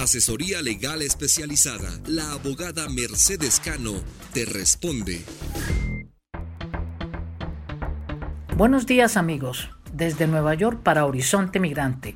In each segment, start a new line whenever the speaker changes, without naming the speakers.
Asesoría legal especializada. La abogada Mercedes Cano te responde.
Buenos días amigos, desde Nueva York para Horizonte Migrante.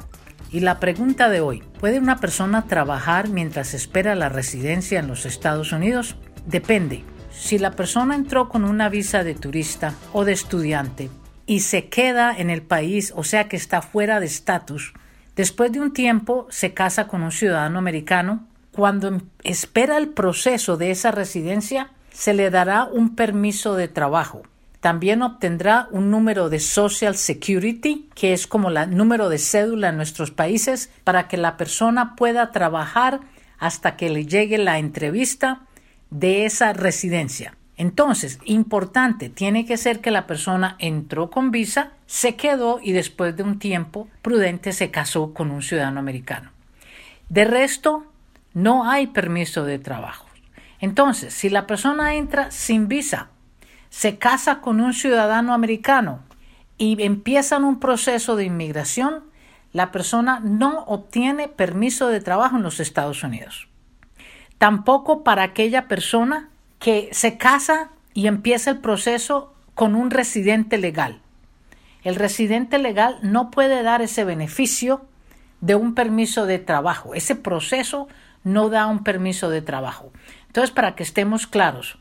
Y la pregunta de hoy, ¿puede una persona trabajar mientras espera la residencia en los Estados Unidos? Depende. Si la persona entró con una visa de turista o de estudiante y se queda en el país, o sea que está fuera de estatus, Después de un tiempo se casa con un ciudadano americano. Cuando espera el proceso de esa residencia, se le dará un permiso de trabajo. También obtendrá un número de Social Security, que es como el número de cédula en nuestros países, para que la persona pueda trabajar hasta que le llegue la entrevista de esa residencia. Entonces, importante, tiene que ser que la persona entró con visa, se quedó y después de un tiempo prudente se casó con un ciudadano americano. De resto, no hay permiso de trabajo. Entonces, si la persona entra sin visa, se casa con un ciudadano americano y empiezan un proceso de inmigración, la persona no obtiene permiso de trabajo en los Estados Unidos. Tampoco para aquella persona que se casa y empieza el proceso con un residente legal. El residente legal no puede dar ese beneficio de un permiso de trabajo. Ese proceso no da un permiso de trabajo. Entonces, para que estemos claros,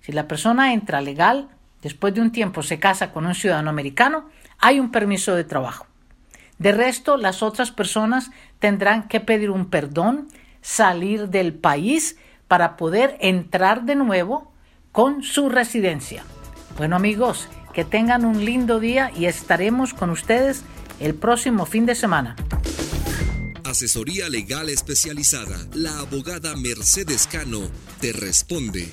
si la persona entra legal, después de un tiempo se casa con un ciudadano americano, hay un permiso de trabajo. De resto, las otras personas tendrán que pedir un perdón, salir del país para poder entrar de nuevo con su residencia. Bueno amigos, que tengan un lindo día y estaremos con ustedes el próximo fin de semana.
Asesoría legal especializada. La abogada Mercedes Cano te responde.